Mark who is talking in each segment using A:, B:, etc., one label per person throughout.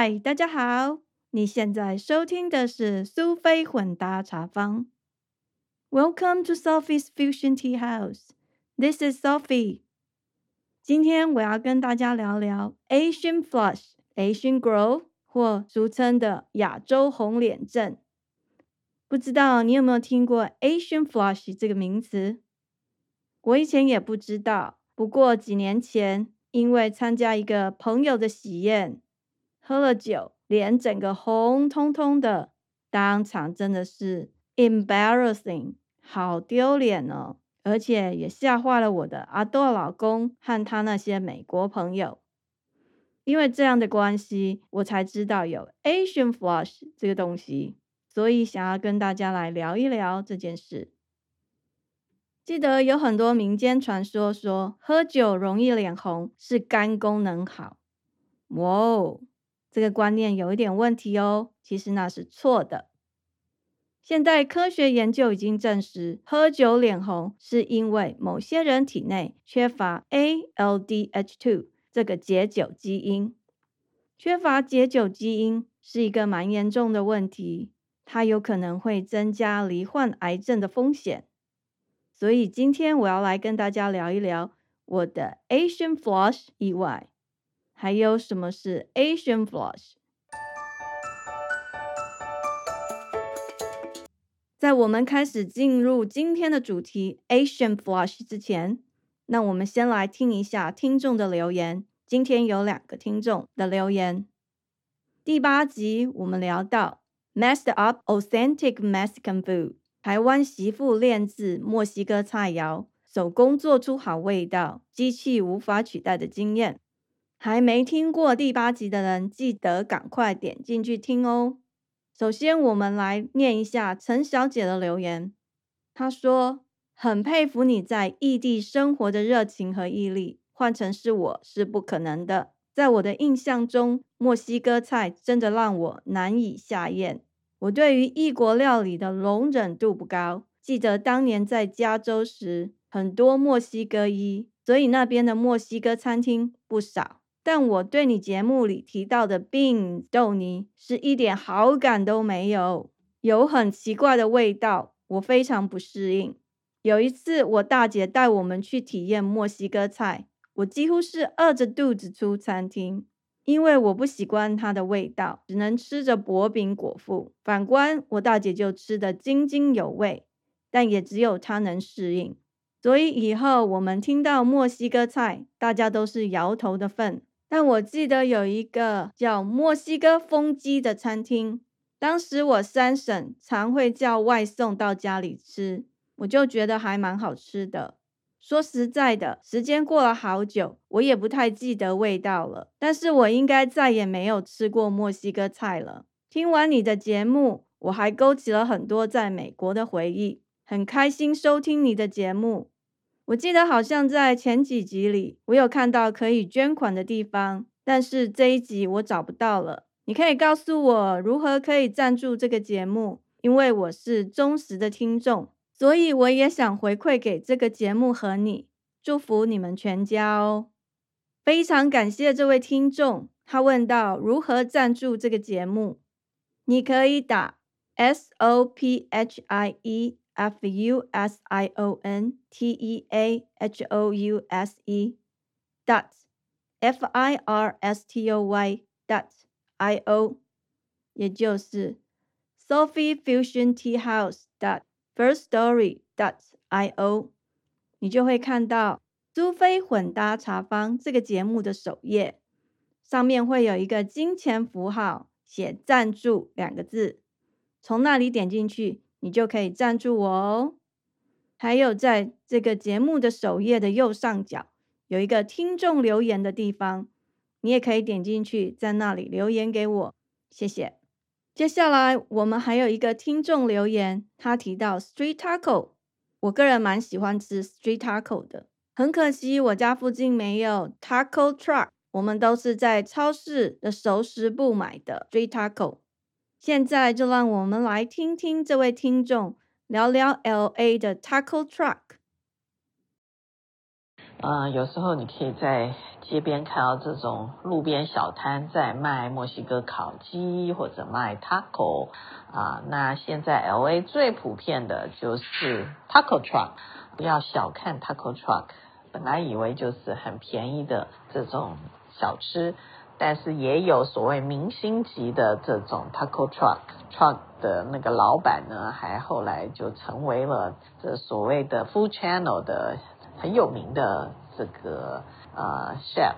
A: 嗨，大家好，你现在收听的是苏菲混搭茶坊。Welcome to Sophie's Fusion Tea House. This is Sophie. 今天我要跟大家聊聊 Asian Flush、Asian Glow，或俗称的亚洲红脸症。不知道你有没有听过 Asian Flush 这个名词？我以前也不知道，不过几年前因为参加一个朋友的喜宴，喝了酒，脸整个红彤彤的，当场真的是 embarrassing，好丢脸哦！而且也吓坏了我的阿多老公和他那些美国朋友。因为这样的关系，我才知道有 Asian Flush 这个东西。所以想要跟大家来聊一聊这件事。记得有很多民间传说说喝酒容易脸红是肝功能好，哇哦，这个观念有一点问题哦。其实那是错的。现代科学研究已经证实，喝酒脸红是因为某些人体内缺乏 ALDH2 这个解酒基因，缺乏解酒基因是一个蛮严重的问题。它有可能会增加罹患癌症的风险，所以今天我要来跟大家聊一聊我的 Asian Flush 意外，还有什么是 Asian Flush。在我们开始进入今天的主题 Asian Flush 之前，那我们先来听一下听众的留言。今天有两个听众的留言。第八集我们聊到。Messed up authentic Mexican food，台湾媳妇炼制墨西哥菜肴，手工做出好味道，机器无法取代的经验。还没听过第八集的人，记得赶快点进去听哦。首先，我们来念一下陈小姐的留言。她说：“很佩服你在异地生活的热情和毅力，换成是我是不可能的。在我的印象中，墨西哥菜真的让我难以下咽。”我对于异国料理的容忍度不高。记得当年在加州时，很多墨西哥裔，所以那边的墨西哥餐厅不少。但我对你节目里提到的 bean 豆泥是一点好感都没有，有很奇怪的味道，我非常不适应。有一次，我大姐带我们去体验墨西哥菜，我几乎是饿着肚子出餐厅。因为我不习惯它的味道，只能吃着薄饼果腹。反观我大姐就吃得津津有味，但也只有她能适应。所以以后我们听到墨西哥菜，大家都是摇头的份。但我记得有一个叫墨西哥风鸡的餐厅，当时我三婶常会叫外送到家里吃，我就觉得还蛮好吃的。说实在的，时间过了好久，我也不太记得味道了。但是我应该再也没有吃过墨西哥菜了。听完你的节目，我还勾起了很多在美国的回忆，很开心收听你的节目。我记得好像在前几集里，我有看到可以捐款的地方，但是这一集我找不到了。你可以告诉我如何可以赞助这个节目，因为我是忠实的听众。所以我也想回馈给这个节目和你，祝福你们全家哦！非常感谢这位听众，他问到如何赞助这个节目，你可以打 S O P H I E F U S I O N T E A H O U S E dot F I R S T O Y dot I O，也就是 Sophie Fusion Tea House dot First Story dot I O，你就会看到苏菲混搭茶坊这个节目的首页，上面会有一个金钱符号，写赞助两个字，从那里点进去， 你就可以赞助我哦。还有在这个节目的首页的右上角，有一个听众留言的地方，你也可以点进去，在那里留言给我，谢谢。接下来我们还有一个听众留言，他提到 street taco，我个人蛮喜欢吃 street taco 的，很可惜我家附近没有 taco truck，我们都是在超市的熟食部买的 street taco。现在就让我们来听听这位听众聊聊 L A 的 taco truck。
B: 呃，有时候你可以在街边看到这种路边小摊在卖墨西哥烤鸡或者卖 taco 啊。那现在 L A 最普遍的就是 taco truck，不要小看 taco truck。本来以为就是很便宜的这种小吃，但是也有所谓明星级的这种 taco truck truck 的那个老板呢，还后来就成为了这所谓的 food channel 的。很有名的这个呃 chef，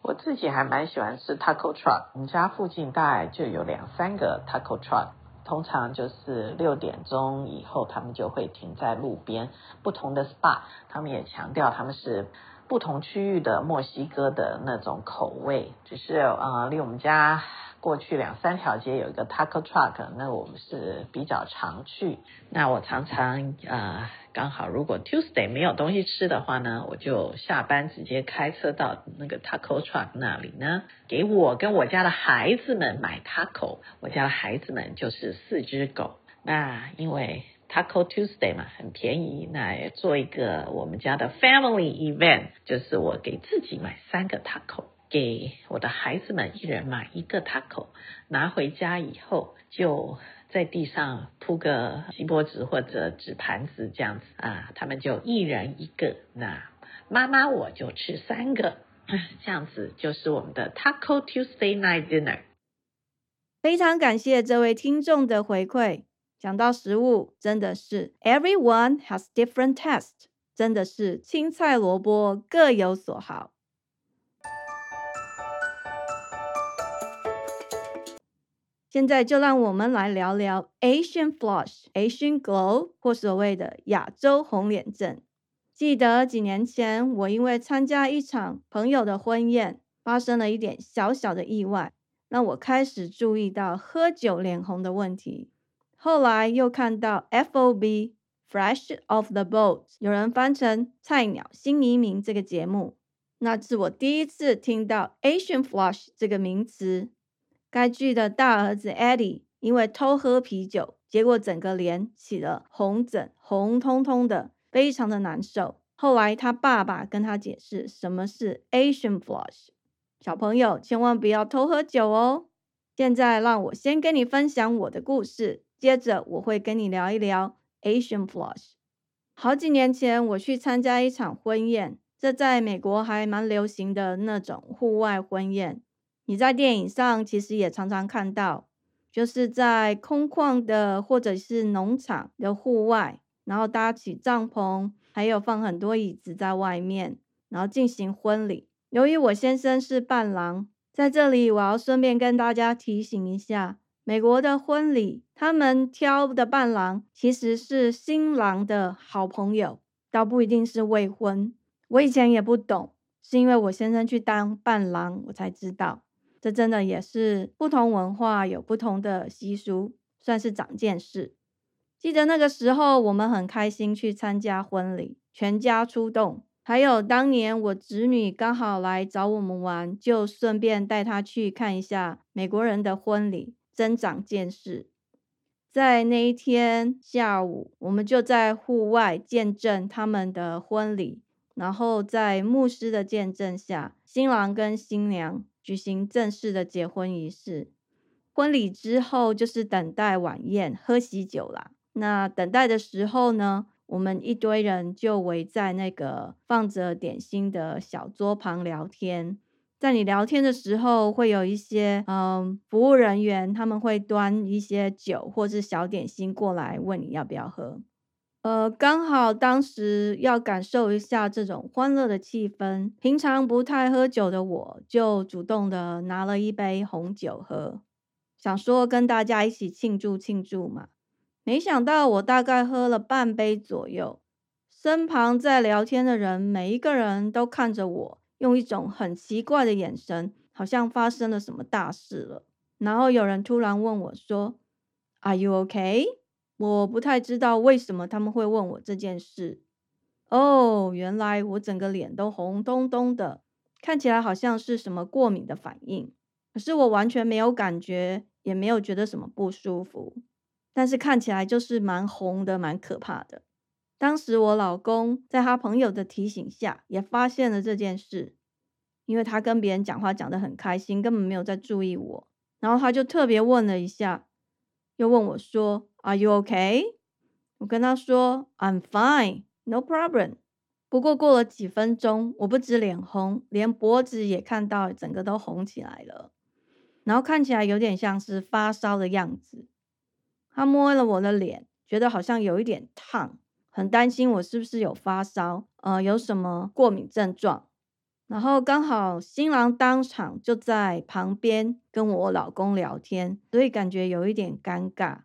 B: 我自己还蛮喜欢吃 taco truck，我们家附近大概就有两三个 taco truck，通常就是六点钟以后他们就会停在路边，不同的 spot，他们也强调他们是不同区域的墨西哥的那种口味，只是呃离我们家。过去两三条街有一个 taco truck，那我们是比较常去。那我常常呃，刚好如果 Tuesday 没有东西吃的话呢，我就下班直接开车到那个 taco truck 那里呢，给我跟我家的孩子们买 taco。我家的孩子们就是四只狗。那因为 taco Tuesday 嘛，很便宜，那做一个我们家的 family event，就是我给自己买三个 taco。给我的孩子们一人买一个 taco，拿回家以后就在地上铺个锡箔纸或者纸盘子这样子啊，他们就一人一个，那妈妈我就吃三个，这样子就是我们的 Taco Tuesday Night Dinner。
A: 非常感谢这位听众的回馈，讲到食物真的是 Everyone has different taste，真的是青菜萝卜各有所好。现在就让我们来聊聊 Asian flush、Asian glow 或所谓的亚洲红脸症。记得几年前，我因为参加一场朋友的婚宴，发生了一点小小的意外，让我开始注意到喝酒脸红的问题。后来又看到 FOB Fresh of the Boat，有人翻成“菜鸟新移民”这个节目，那是我第一次听到 Asian flush 这个名词。该剧的大儿子 Eddie 因为偷喝啤酒，结果整个脸起了红疹，红彤彤的，非常的难受。后来他爸爸跟他解释什么是 Asian flush，小朋友千万不要偷喝酒哦。现在让我先跟你分享我的故事，接着我会跟你聊一聊 Asian flush。好几年前我去参加一场婚宴，这在美国还蛮流行的那种户外婚宴。你在电影上其实也常常看到，就是在空旷的或者是农场的户外，然后搭起帐篷，还有放很多椅子在外面，然后进行婚礼。由于我先生是伴郎，在这里我要顺便跟大家提醒一下，美国的婚礼，他们挑的伴郎其实是新郎的好朋友，倒不一定是未婚。我以前也不懂，是因为我先生去当伴郎，我才知道。这真的也是不同文化有不同的习俗，算是长见识。记得那个时候，我们很开心去参加婚礼，全家出动。还有当年我侄女刚好来找我们玩，就顺便带她去看一下美国人的婚礼，增长见识。在那一天下午，我们就在户外见证他们的婚礼，然后在牧师的见证下，新郎跟新娘。举行正式的结婚仪式，婚礼之后就是等待晚宴喝喜酒啦。那等待的时候呢，我们一堆人就围在那个放着点心的小桌旁聊天。在你聊天的时候，会有一些嗯服务人员，他们会端一些酒或是小点心过来，问你要不要喝。呃，刚好当时要感受一下这种欢乐的气氛，平常不太喝酒的我，就主动的拿了一杯红酒喝，想说跟大家一起庆祝庆祝嘛。没想到我大概喝了半杯左右，身旁在聊天的人每一个人都看着我，用一种很奇怪的眼神，好像发生了什么大事了。然后有人突然问我说：“Are you okay？” 我不太知道为什么他们会问我这件事。哦，原来我整个脸都红彤彤的，看起来好像是什么过敏的反应。可是我完全没有感觉，也没有觉得什么不舒服。但是看起来就是蛮红的，蛮可怕的。当时我老公在他朋友的提醒下，也发现了这件事，因为他跟别人讲话讲得很开心，根本没有在注意我。然后他就特别问了一下，又问我说：“Are you okay？” 我跟他说：“I'm fine, no problem。”不过过了几分钟，我不止脸红，连脖子也看到整个都红起来了，然后看起来有点像是发烧的样子。他摸了我的脸，觉得好像有一点烫，很担心我是不是有发烧，呃，有什么过敏症状。然后刚好新郎当场就在旁边跟我老公聊天，所以感觉有一点尴尬，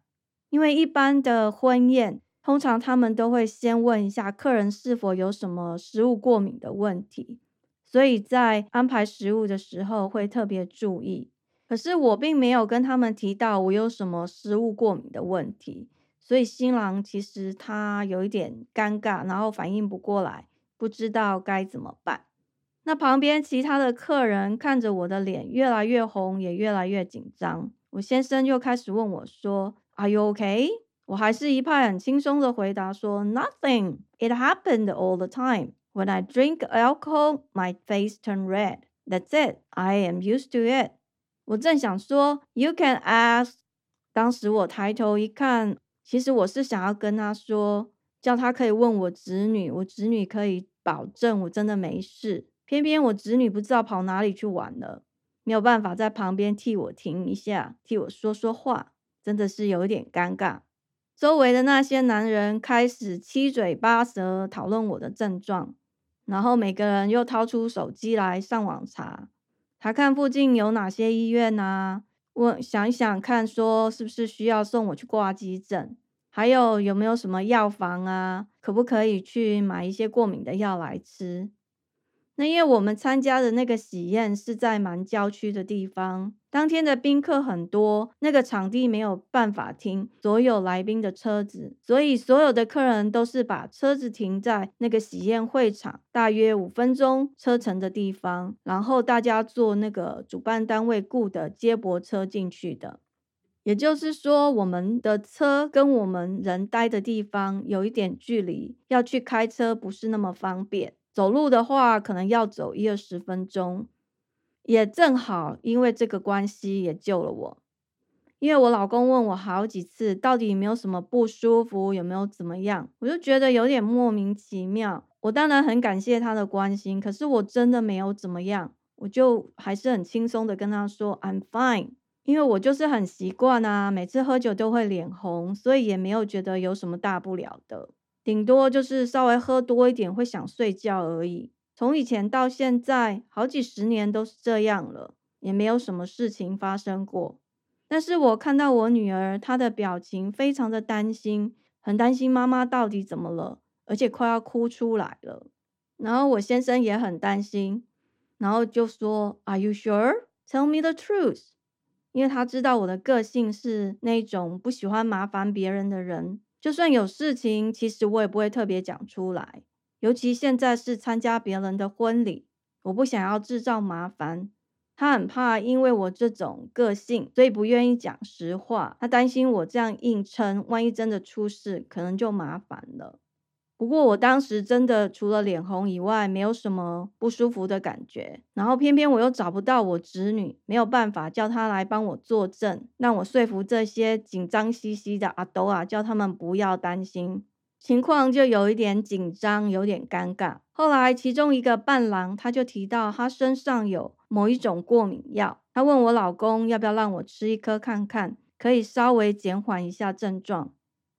A: 因为一般的婚宴。通常他们都会先问一下客人是否有什么食物过敏的问题，所以在安排食物的时候会特别注意。可是我并没有跟他们提到我有什么食物过敏的问题，所以新郎其实他有一点尴尬，然后反应不过来，不知道该怎么办。那旁边其他的客人看着我的脸越来越红，也越来越紧张。我先生又开始问我说：“Are you okay？” 我还是一派很轻松的回答说：“Nothing. It happened all the time. When I drink alcohol, my face turn red. That's it. I am used to it.” 我正想说：“You can ask。”当时我抬头一看，其实我是想要跟他说，叫他可以问我侄女，我侄女可以保证我真的没事。偏偏我侄女不知道跑哪里去玩了，没有办法在旁边替我停一下，替我说说话，真的是有点尴尬。周围的那些男人开始七嘴八舌讨论我的症状，然后每个人又掏出手机来上网查，查看附近有哪些医院啊，问想想看，说是不是需要送我去挂急诊，还有有没有什么药房啊，可不可以去买一些过敏的药来吃。那因为我们参加的那个喜宴是在蛮郊区的地方，当天的宾客很多，那个场地没有办法停所有来宾的车子，所以所有的客人都是把车子停在那个喜宴会场大约五分钟车程的地方，然后大家坐那个主办单位雇的接驳车进去的。也就是说，我们的车跟我们人待的地方有一点距离，要去开车不是那么方便。走路的话，可能要走一二十分钟，也正好因为这个关系也救了我。因为我老公问我好几次，到底有没有什么不舒服，有没有怎么样，我就觉得有点莫名其妙。我当然很感谢他的关心，可是我真的没有怎么样，我就还是很轻松的跟他说 I'm fine，因为我就是很习惯啊，每次喝酒都会脸红，所以也没有觉得有什么大不了的。顶多就是稍微喝多一点会想睡觉而已。从以前到现在，好几十年都是这样了，也没有什么事情发生过。但是我看到我女儿，她的表情非常的担心，很担心妈妈到底怎么了，而且快要哭出来了。然后我先生也很担心，然后就说：“Are you sure? Tell me the truth。”因为他知道我的个性是那种不喜欢麻烦别人的人。就算有事情，其实我也不会特别讲出来。尤其现在是参加别人的婚礼，我不想要制造麻烦。他很怕，因为我这种个性，所以不愿意讲实话。他担心我这样硬撑，万一真的出事，可能就麻烦了。不过我当时真的除了脸红以外，没有什么不舒服的感觉。然后偏偏我又找不到我侄女，没有办法叫她来帮我作证，让我说服这些紧张兮兮的阿斗啊，叫他们不要担心。情况就有一点紧张，有点尴尬。后来其中一个伴郎他就提到他身上有某一种过敏药，他问我老公要不要让我吃一颗看看，可以稍微减缓一下症状。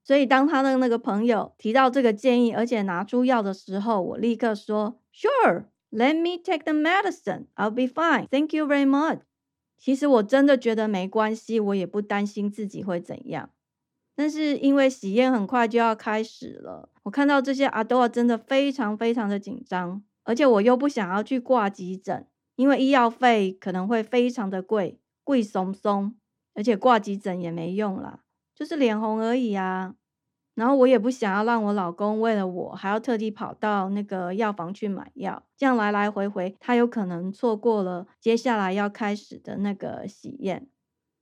A: 所以，当他的那个朋友提到这个建议，而且拿出药的时候，我立刻说：“Sure, let me take the medicine. I'll be fine. Thank you very much.” 其实我真的觉得没关系，我也不担心自己会怎样。但是因为喜宴很快就要开始了，我看到这些阿多真的非常非常的紧张，而且我又不想要去挂急诊，因为医药费可能会非常的贵，贵松松，而且挂急诊也没用啦。就是脸红而已啊，然后我也不想要让我老公为了我还要特地跑到那个药房去买药，这样来来回回，他有可能错过了接下来要开始的那个喜宴，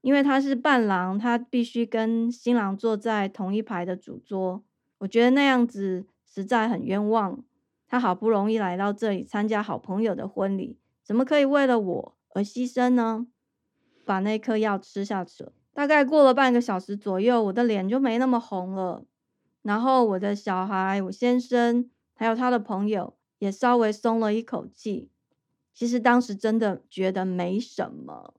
A: 因为他是伴郎，他必须跟新郎坐在同一排的主桌，我觉得那样子实在很冤枉。他好不容易来到这里参加好朋友的婚礼，怎么可以为了我而牺牲呢？把那颗药吃下去了。大概过了半个小时左右，我的脸就没那么红了。然后我的小孩、我先生还有他的朋友也稍微松了一口气。其实当时真的觉得没什么。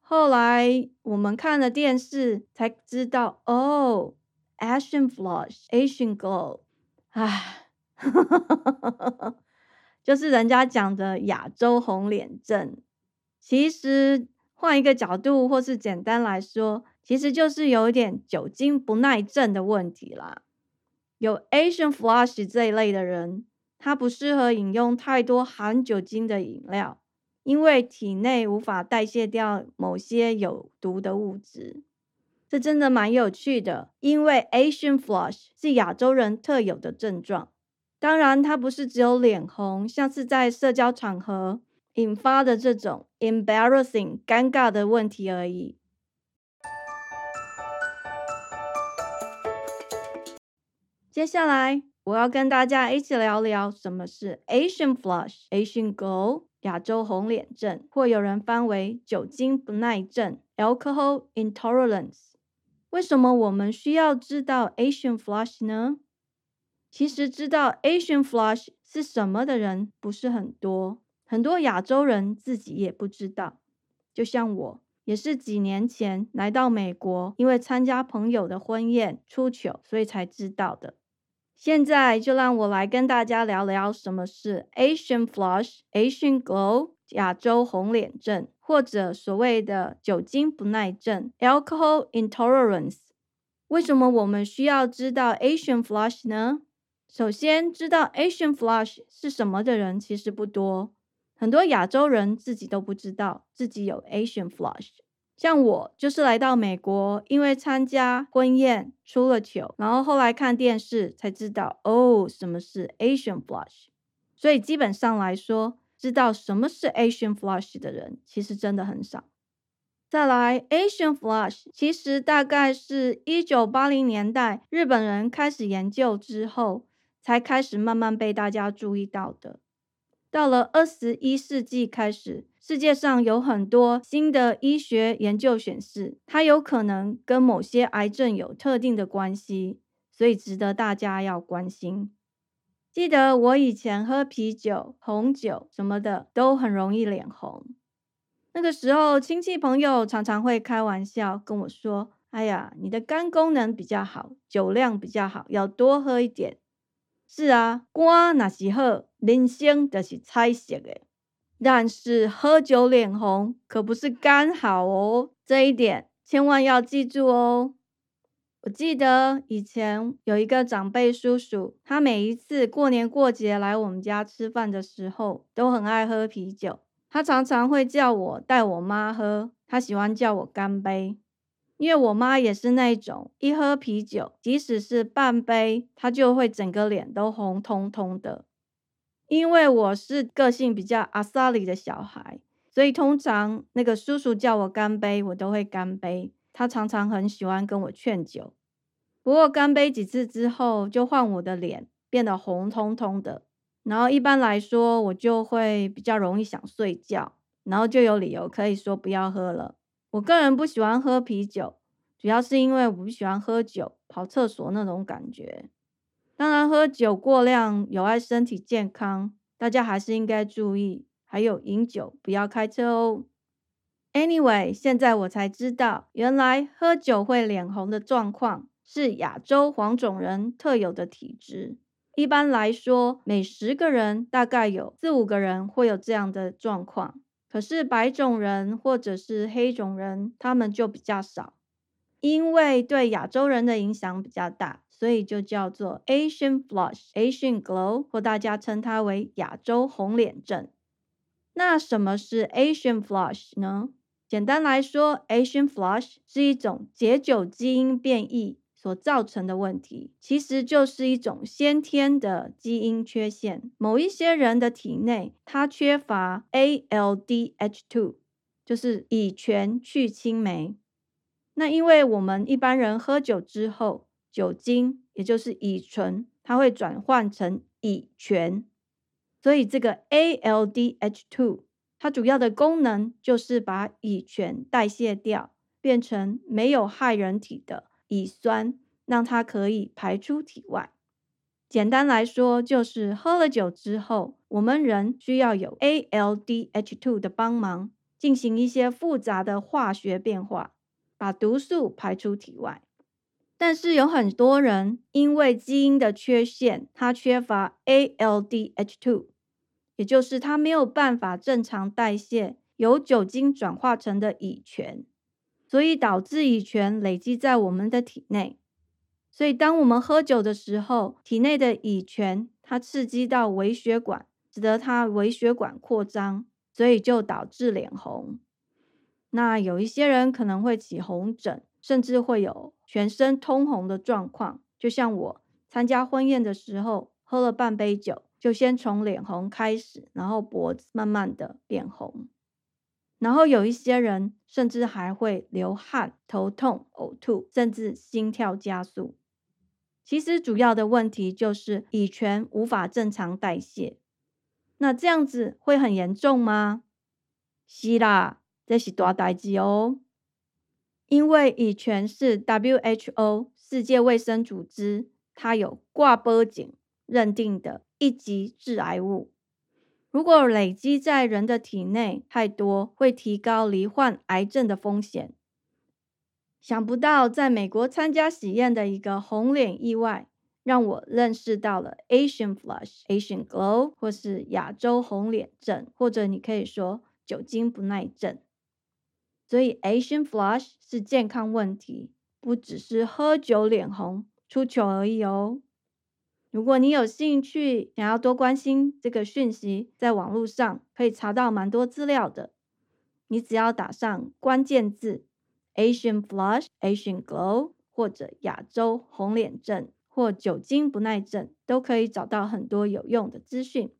A: 后来我们看了电视才知道，哦，Asian flush, Asian glow，唉。就是人家讲的亚洲红脸症，其实换一个角度，或是简单来说，其实就是有一点酒精不耐症的问题啦。有 Asian flush 这一类的人，他不适合饮用太多含酒精的饮料，因为体内无法代谢掉某些有毒的物质。这真的蛮有趣的，因为 Asian flush 是亚洲人特有的症状。当然，它不是只有脸红，像是在社交场合引发的这种 embarrassing 尴尬的问题而已。接下来，我要跟大家一起聊聊什么是 Asian flush、Asian glow、亚洲红脸症，或有人翻为酒精不耐症 （alcohol intolerance）。为什么我们需要知道 Asian flush 呢？其实知道 Asian flush 是什么的人不是很多，很多亚洲人自己也不知道。就像我，也是几年前来到美国，因为参加朋友的婚宴出糗，所以才知道的。现在就让我来跟大家聊聊什么是 Asian flush、Asian glow、亚洲红脸症，或者所谓的酒精不耐症 （alcohol intolerance）。为什么我们需要知道 Asian flush 呢？首先，知道 Asian flush 是什么的人其实不多，很多亚洲人自己都不知道自己有 Asian flush。像我就是来到美国，因为参加婚宴出了糗，然后后来看电视才知道哦，什么是 Asian flush。所以基本上来说，知道什么是 Asian flush 的人其实真的很少。再来，Asian flush 其实大概是一九八零年代日本人开始研究之后。才开始慢慢被大家注意到的。到了二十一世纪开始，世界上有很多新的医学研究显示，它有可能跟某些癌症有特定的关系，所以值得大家要关心。记得我以前喝啤酒、红酒什么的都很容易脸红，那个时候亲戚朋友常常会开玩笑跟我说：“哎呀，你的肝功能比较好，酒量比较好，要多喝一点。”是啊，肝那是好，人生就是彩色的。但是喝酒脸红可不是肝好哦，这一点千万要记住哦。我记得以前有一个长辈叔叔，他每一次过年过节来我们家吃饭的时候，都很爱喝啤酒。他常常会叫我带我妈喝，他喜欢叫我干杯。因为我妈也是那种，一喝啤酒，即使是半杯，她就会整个脸都红彤彤的。因为我是个性比较阿萨里的小孩，所以通常那个叔叔叫我干杯，我都会干杯。他常常很喜欢跟我劝酒，不过干杯几次之后，就换我的脸变得红彤彤的。然后一般来说，我就会比较容易想睡觉，然后就有理由可以说不要喝了。我个人不喜欢喝啤酒，主要是因为我不喜欢喝酒跑厕所那种感觉。当然，喝酒过量有害身体健康，大家还是应该注意。还有饮酒不要开车哦。Anyway，现在我才知道，原来喝酒会脸红的状况是亚洲黄种人特有的体质。一般来说，每十个人大概有四五个人会有这样的状况。可是白种人或者是黑种人，他们就比较少，因为对亚洲人的影响比较大，所以就叫做 Asian flush、Asian glow，或大家称它为亚洲红脸症。那什么是 Asian flush 呢？简单来说，Asian flush 是一种解酒基因变异。所造成的问题，其实就是一种先天的基因缺陷。某一些人的体内，它缺乏 ALDH2，就是乙醛去氢酶。那因为我们一般人喝酒之后，酒精也就是乙醇，它会转换成乙醛。所以这个 ALDH2，它主要的功能就是把乙醛代谢掉，变成没有害人体的乙酸，让它可以排出体外。简单来说，就是喝了酒之后，我们人需要有 ALDH2 的帮忙，进行一些复杂的化学变化，把毒素排出体外。但是有很多人因为基因的缺陷，他缺乏 ALDH2，也就是他没有办法正常代谢由酒精转化成的乙醛，所以导致乙醛累积在我们的体内。所以，当我们喝酒的时候，体内的乙醛它刺激到微血管，使得它微血管扩张，所以就导致脸红。那有一些人可能会起红疹，甚至会有全身通红的状况。就像我参加婚宴的时候，喝了半杯酒，就先从脸红开始，然后脖子慢慢的变红。然后有一些人甚至还会流汗、头痛、呕吐，甚至心跳加速。其实主要的问题就是乙醛无法正常代谢，那这样子会很严重吗？是啦，这是大代志哦。因为乙醛是 WHO 世界卫生组织它有挂波警认定的一级致癌物，如果累积在人的体内太多，会提高罹患癌症的风险。想不到，在美国参加喜宴的一个红脸意外，让我认识到了 Asian flush、Asian glow，或是亚洲红脸症，或者你可以说酒精不耐症。所以 Asian flush 是健康问题，不只是喝酒脸红、出糗而已哦。如果你有兴趣，想要多关心这个讯息，在网络上可以查到蛮多资料的。你只要打上关键字。Asian flush、Asian glow，或者亚洲红脸症或酒精不耐症，都可以找到很多有用的资讯。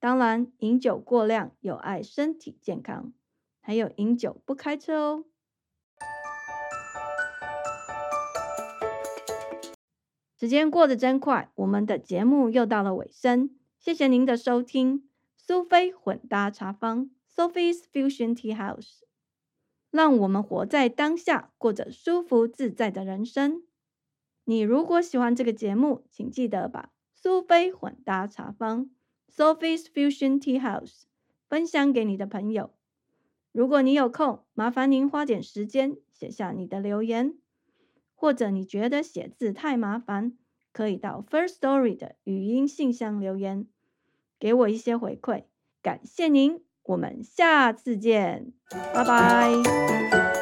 A: 当然，饮酒过量有碍身体健康，还有饮酒不开车哦。时间过得真快，我们的节目又到了尾声，谢谢您的收听。苏菲混搭茶坊 （Sophie's Fusion Tea House）。让我们活在当下，过着舒服自在的人生。你如果喜欢这个节目，请记得把苏菲混搭茶坊 （Sophie's Fusion Tea House） 分享给你的朋友。如果你有空，麻烦您花点时间写下你的留言，或者你觉得写字太麻烦，可以到 First Story 的语音信箱留言，给我一些回馈。感谢您。我们下次见，拜拜。